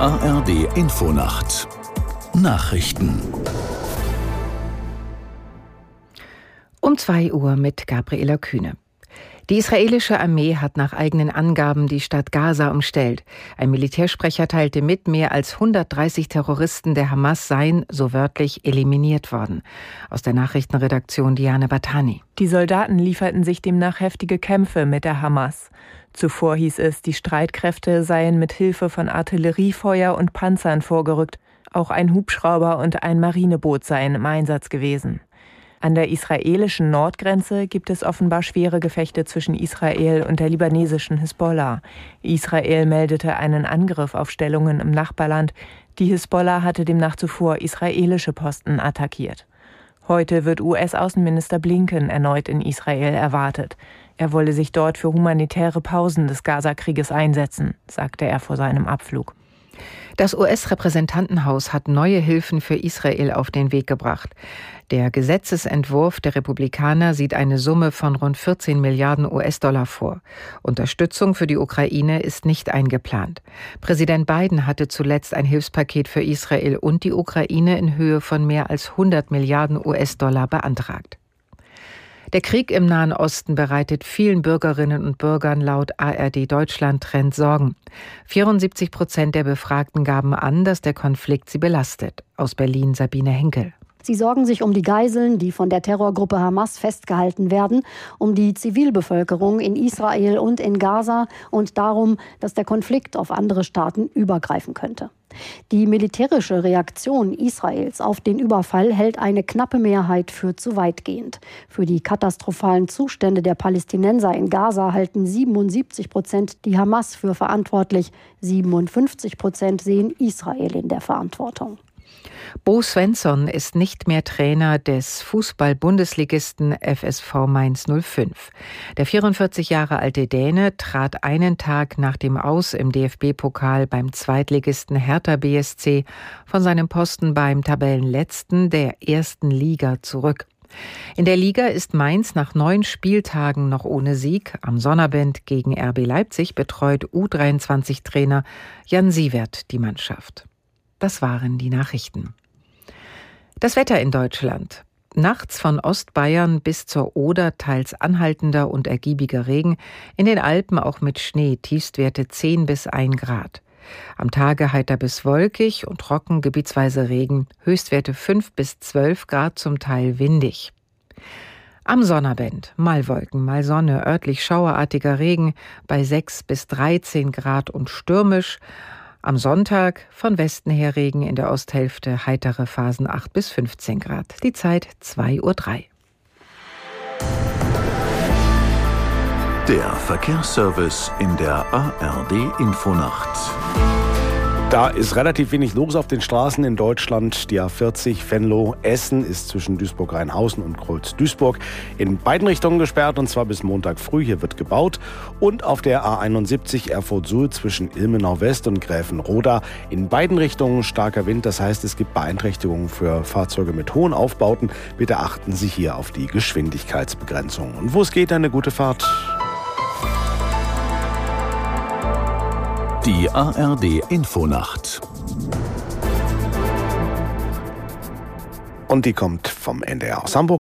ARD Infonacht Nachrichten Um 2 Uhr mit Gabriela Kühne. Die israelische Armee hat nach eigenen Angaben die Stadt Gaza umstellt. Ein Militärsprecher teilte mit, mehr als 130 Terroristen der Hamas seien, so wörtlich, eliminiert worden. Aus der Nachrichtenredaktion Diane Batani. Die Soldaten lieferten sich demnach heftige Kämpfe mit der Hamas. Zuvor hieß es, die Streitkräfte seien mit Hilfe von Artilleriefeuer und Panzern vorgerückt. Auch ein Hubschrauber und ein Marineboot seien im Einsatz gewesen. An der israelischen Nordgrenze gibt es offenbar schwere Gefechte zwischen Israel und der libanesischen Hisbollah. Israel meldete einen Angriff auf Stellungen im Nachbarland. Die Hisbollah hatte demnach zuvor israelische Posten attackiert. Heute wird US-Außenminister Blinken erneut in Israel erwartet. Er wolle sich dort für humanitäre Pausen des Gazakrieges einsetzen, sagte er vor seinem Abflug. Das US-Repräsentantenhaus hat neue Hilfen für Israel auf den Weg gebracht. Der Gesetzesentwurf der Republikaner sieht eine Summe von rund 14 Milliarden US-Dollar vor. Unterstützung für die Ukraine ist nicht eingeplant. Präsident Biden hatte zuletzt ein Hilfspaket für Israel und die Ukraine in Höhe von mehr als 100 Milliarden US-Dollar beantragt. Der Krieg im Nahen Osten bereitet vielen Bürgerinnen und Bürgern laut ARD Deutschland Trend Sorgen. 74 Prozent der Befragten gaben an, dass der Konflikt sie belastet. Aus Berlin Sabine Henkel. Sie sorgen sich um die Geiseln, die von der Terrorgruppe Hamas festgehalten werden, um die Zivilbevölkerung in Israel und in Gaza und darum, dass der Konflikt auf andere Staaten übergreifen könnte. Die militärische Reaktion Israels auf den Überfall hält eine knappe Mehrheit für zu weitgehend. Für die katastrophalen Zustände der Palästinenser in Gaza halten 77 Prozent die Hamas für verantwortlich. 57 Prozent sehen Israel in der Verantwortung. Bo Svensson ist nicht mehr Trainer des Fußball-Bundesligisten FSV Mainz 05. Der 44 Jahre alte Däne trat einen Tag nach dem Aus im DFB-Pokal beim Zweitligisten Hertha BSC von seinem Posten beim Tabellenletzten der ersten Liga zurück. In der Liga ist Mainz nach neun Spieltagen noch ohne Sieg. Am Sonnabend gegen RB Leipzig betreut U23-Trainer Jan Sievert die Mannschaft. Das waren die Nachrichten. Das Wetter in Deutschland. Nachts von Ostbayern bis zur Oder teils anhaltender und ergiebiger Regen, in den Alpen auch mit Schnee, Tiefstwerte 10 bis 1 Grad. Am Tage heiter bis wolkig und trocken, gebietsweise Regen, Höchstwerte 5 bis 12 Grad, zum Teil windig. Am Sonnabend mal Wolken, mal Sonne, örtlich schauerartiger Regen bei 6 bis 13 Grad und stürmisch. Am Sonntag von Westen her Regen in der Osthälfte, heitere Phasen 8 bis 15 Grad. Die Zeit 2.03 Uhr. Der Verkehrsservice in der ARD Infonacht. Da ist relativ wenig los auf den Straßen in Deutschland. Die A40 Venlo Essen ist zwischen Duisburg-Rheinhausen und Kreuz-Duisburg in beiden Richtungen gesperrt und zwar bis Montag früh. Hier wird gebaut. Und auf der A71 Erfurt-Suhl zwischen Ilmenau West und Gräfenroda in beiden Richtungen starker Wind. Das heißt, es gibt Beeinträchtigungen für Fahrzeuge mit hohen Aufbauten. Bitte achten Sie hier auf die Geschwindigkeitsbegrenzung. Und wo es geht, eine gute Fahrt. Die ARD Infonacht. Und die kommt vom NDR aus Hamburg.